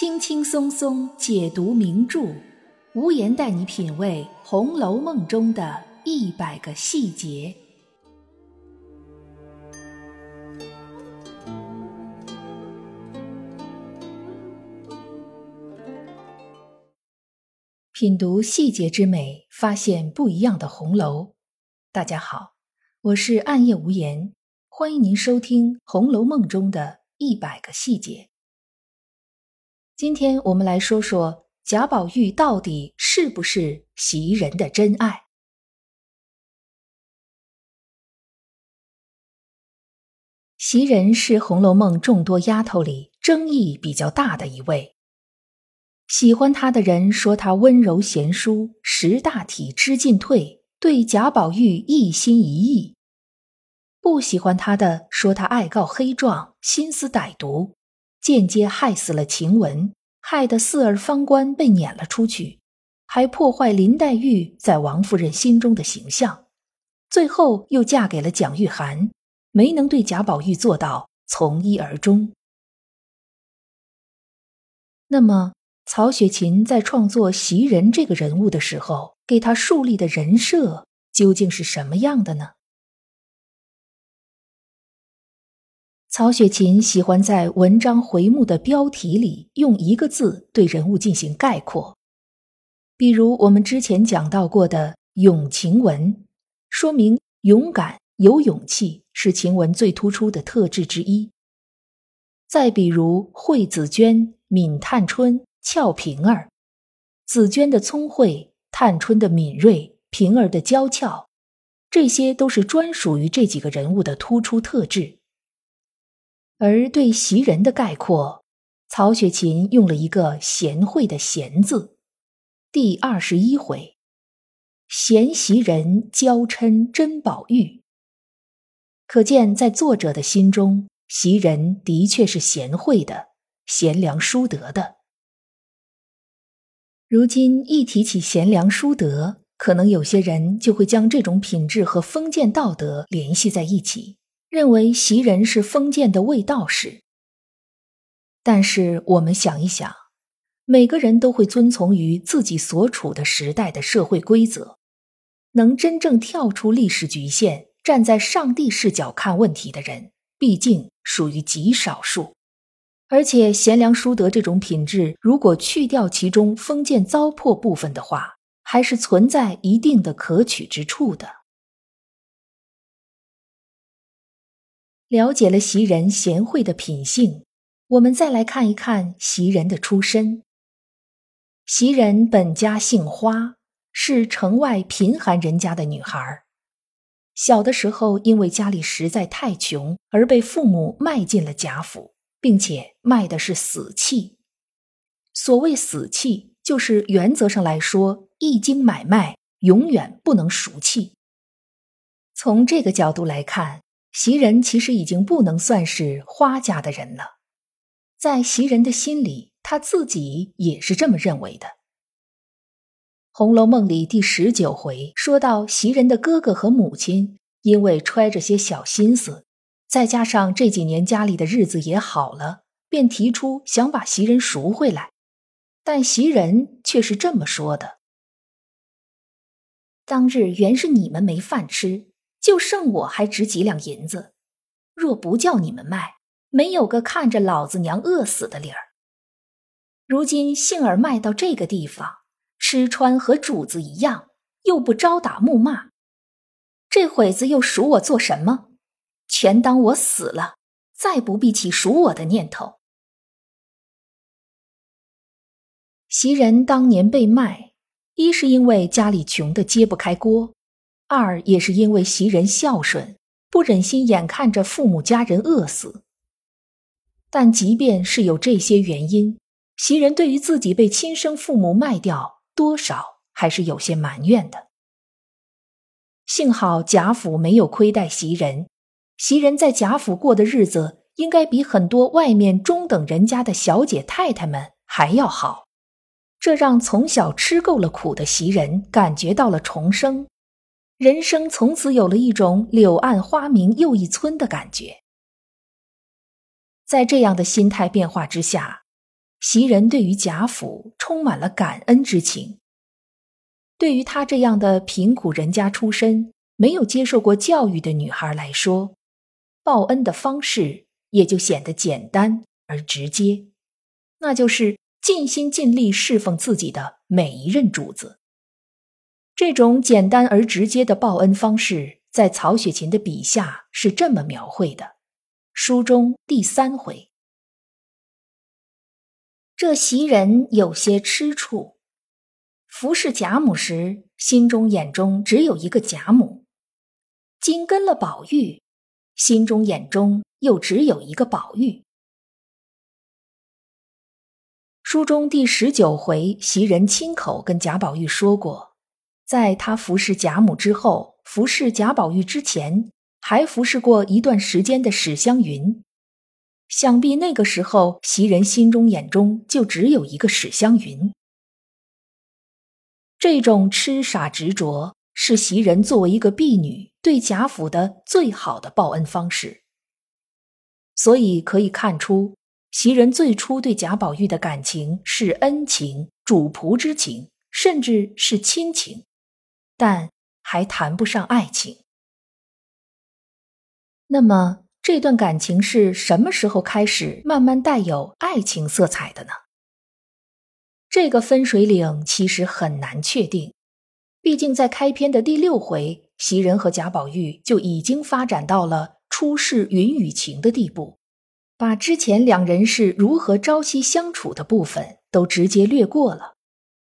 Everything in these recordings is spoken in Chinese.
轻轻松松解读名著，无言带你品味《红楼梦》中的一百个细节。品读细节之美，发现不一样的红楼。大家好，我是暗夜无言，欢迎您收听《红楼梦》中的一百个细节。今天我们来说说贾宝玉到底是不是袭人的真爱。袭人是《红楼梦》众多丫头里争议比较大的一位。喜欢她的人说她温柔贤淑，识大体，知进退，对贾宝玉一心一意；不喜欢她的说她爱告黑状，心思歹毒，间接害死了晴雯，害得四儿方官被撵了出去，还破坏林黛玉在王夫人心中的形象，最后又嫁给了蒋玉菡，没能对贾宝玉做到从一而终。那么。曹雪芹在创作袭人这个人物的时候，给他树立的人设究竟是什么样的呢？曹雪芹喜欢在文章回目的标题里用一个字对人物进行概括，比如我们之前讲到过的“勇晴雯”，说明勇敢、有勇气是晴雯最突出的特质之一。再比如惠子娟、闵探春。俏平儿，紫娟的聪慧，探春的敏锐，平儿的娇俏，这些都是专属于这几个人物的突出特质。而对袭人的概括，曹雪芹用了一个“贤惠”的“贤”字。第二十一回，贤袭人娇嗔甄宝玉，可见在作者的心中，袭人的确是贤惠的，贤良淑德的。如今一提起贤良淑德，可能有些人就会将这种品质和封建道德联系在一起，认为袭人是封建的卫道士。但是我们想一想，每个人都会遵从于自己所处的时代的社会规则，能真正跳出历史局限，站在上帝视角看问题的人，毕竟属于极少数。而且贤良淑德这种品质，如果去掉其中封建糟粕部分的话，还是存在一定的可取之处的。了解了袭人贤惠的品性，我们再来看一看袭人的出身。袭人本家姓花，是城外贫寒人家的女孩。小的时候，因为家里实在太穷，而被父母卖进了贾府。并且卖的是死契。所谓死契，就是原则上来说，一经买卖，永远不能赎契。从这个角度来看，袭人其实已经不能算是花家的人了。在袭人的心里，他自己也是这么认为的。《红楼梦》里第十九回说到，袭人的哥哥和母亲因为揣着些小心思。再加上这几年家里的日子也好了，便提出想把袭人赎回来，但袭人却是这么说的：“当日原是你们没饭吃，就剩我还值几两银子，若不叫你们卖，没有个看着老子娘饿死的理儿。如今幸而卖到这个地方，吃穿和主子一样，又不招打暮骂，这会子又赎我做什么？”全当我死了，再不必起赎我的念头。袭人当年被卖，一是因为家里穷得揭不开锅，二也是因为袭人孝顺，不忍心眼看着父母家人饿死。但即便是有这些原因，袭人对于自己被亲生父母卖掉，多少还是有些埋怨的。幸好贾府没有亏待袭人。袭人在贾府过的日子，应该比很多外面中等人家的小姐太太们还要好，这让从小吃够了苦的袭人感觉到了重生，人生从此有了一种柳暗花明又一村的感觉。在这样的心态变化之下，袭人对于贾府充满了感恩之情。对于她这样的贫苦人家出身、没有接受过教育的女孩来说，报恩的方式也就显得简单而直接，那就是尽心尽力侍奉自己的每一任主子。这种简单而直接的报恩方式，在曹雪芹的笔下是这么描绘的：书中第三回，这袭人有些吃醋。服侍贾母时，心中眼中只有一个贾母；紧跟了宝玉，心中眼中又只有一个宝玉。书中第十九回，袭人亲口跟贾宝玉说过，在他服侍贾母之后，服侍贾宝玉之前，还服侍过一段时间的史湘云。想必那个时候，袭人心中眼中就只有一个史湘云。这种痴傻执着，是袭人作为一个婢女对贾府的最好的报恩方式。所以可以看出，袭人最初对贾宝玉的感情是恩情、主仆之情，甚至是亲情，但还谈不上爱情。那么，这段感情是什么时候开始慢慢带有爱情色彩的呢？这个分水岭其实很难确定，毕竟在开篇的第六回，袭人和贾宝玉就已经发展到了初试云雨情的地步，把之前两人是如何朝夕相处的部分都直接略过了。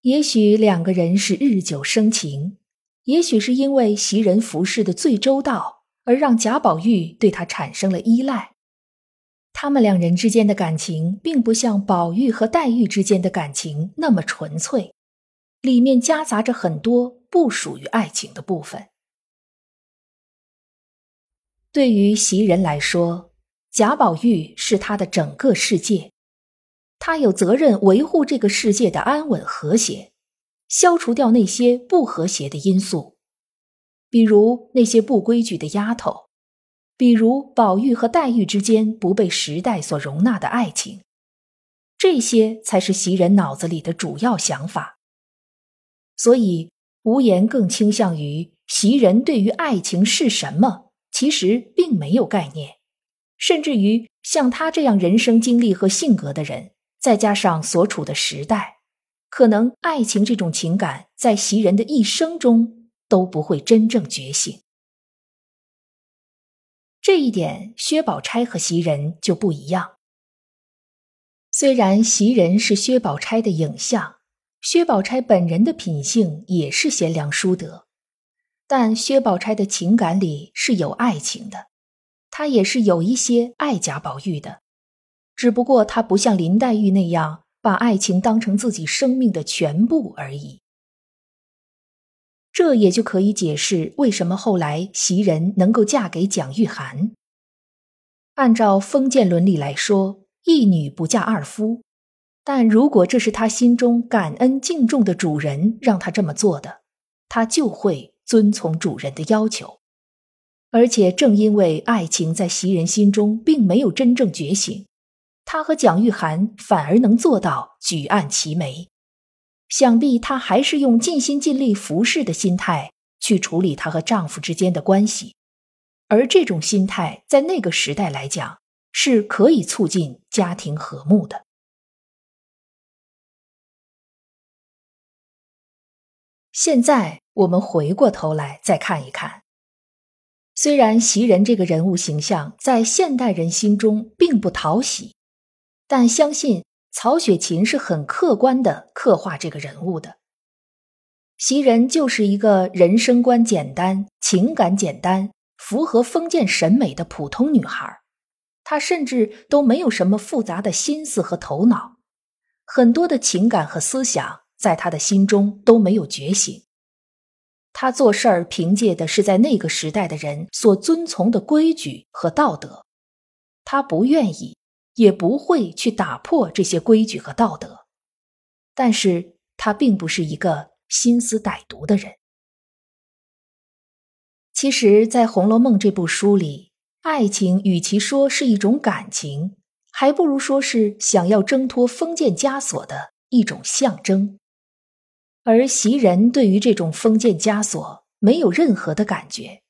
也许两个人是日久生情，也许是因为袭人服侍的最周到，而让贾宝玉对他产生了依赖。他们两人之间的感情，并不像宝玉和黛玉之间的感情那么纯粹，里面夹杂着很多不属于爱情的部分。对于袭人来说，贾宝玉是他的整个世界，他有责任维护这个世界的安稳和谐，消除掉那些不和谐的因素，比如那些不规矩的丫头。比如宝玉和黛玉之间不被时代所容纳的爱情，这些才是袭人脑子里的主要想法。所以无言更倾向于袭人对于爱情是什么，其实并没有概念，甚至于像他这样人生经历和性格的人，再加上所处的时代，可能爱情这种情感在袭人的一生中都不会真正觉醒。这一点，薛宝钗和袭人就不一样。虽然袭人是薛宝钗的影像，薛宝钗本人的品性也是贤良淑德，但薛宝钗的情感里是有爱情的，她也是有一些爱贾宝玉的，只不过她不像林黛玉那样把爱情当成自己生命的全部而已。这也就可以解释为什么后来袭人能够嫁给蒋玉菡。按照封建伦理来说，一女不嫁二夫，但如果这是她心中感恩敬重的主人让她这么做的，她就会遵从主人的要求。而且正因为爱情在袭人心中并没有真正觉醒，她和蒋玉菡反而能做到举案齐眉。想必她还是用尽心尽力服侍的心态去处理她和丈夫之间的关系，而这种心态在那个时代来讲是可以促进家庭和睦的。现在我们回过头来再看一看，虽然袭人这个人物形象在现代人心中并不讨喜，但相信。曹雪芹是很客观的刻画这个人物的。袭人就是一个人生观简单、情感简单、符合封建审美的普通女孩，她甚至都没有什么复杂的心思和头脑，很多的情感和思想在她的心中都没有觉醒。她做事儿凭借的是在那个时代的人所遵从的规矩和道德，她不愿意。也不会去打破这些规矩和道德，但是他并不是一个心思歹毒的人。其实，在《红楼梦》这部书里，爱情与其说是一种感情，还不如说是想要挣脱封建枷锁的一种象征。而袭人对于这种封建枷锁没有任何的感觉，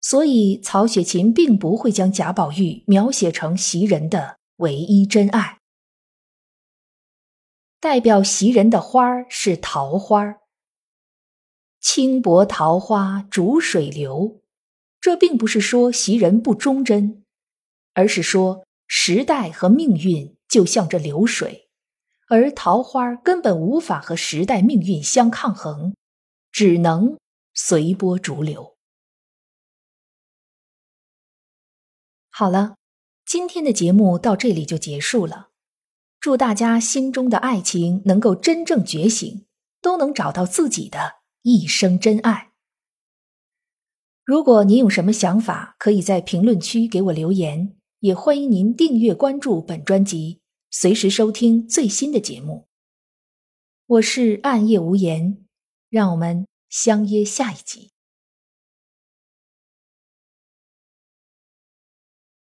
所以曹雪芹并不会将贾宝玉描写成袭人的唯一真爱。代表袭人的花儿是桃花儿，轻薄桃花逐水流。这并不是说袭人不忠贞，而是说。时代和命运就像这流水，而桃花根本无法和时代命运相抗衡，只能随波逐流。好了，今天的节目到这里就结束了。祝大家心中的爱情能够真正觉醒，都能找到自己的一生真爱。如果您有什么想法，可以在评论区给我留言。也欢迎您订阅关注本专辑，随时收听最新的节目。我是暗夜无言，让我们相约下一集。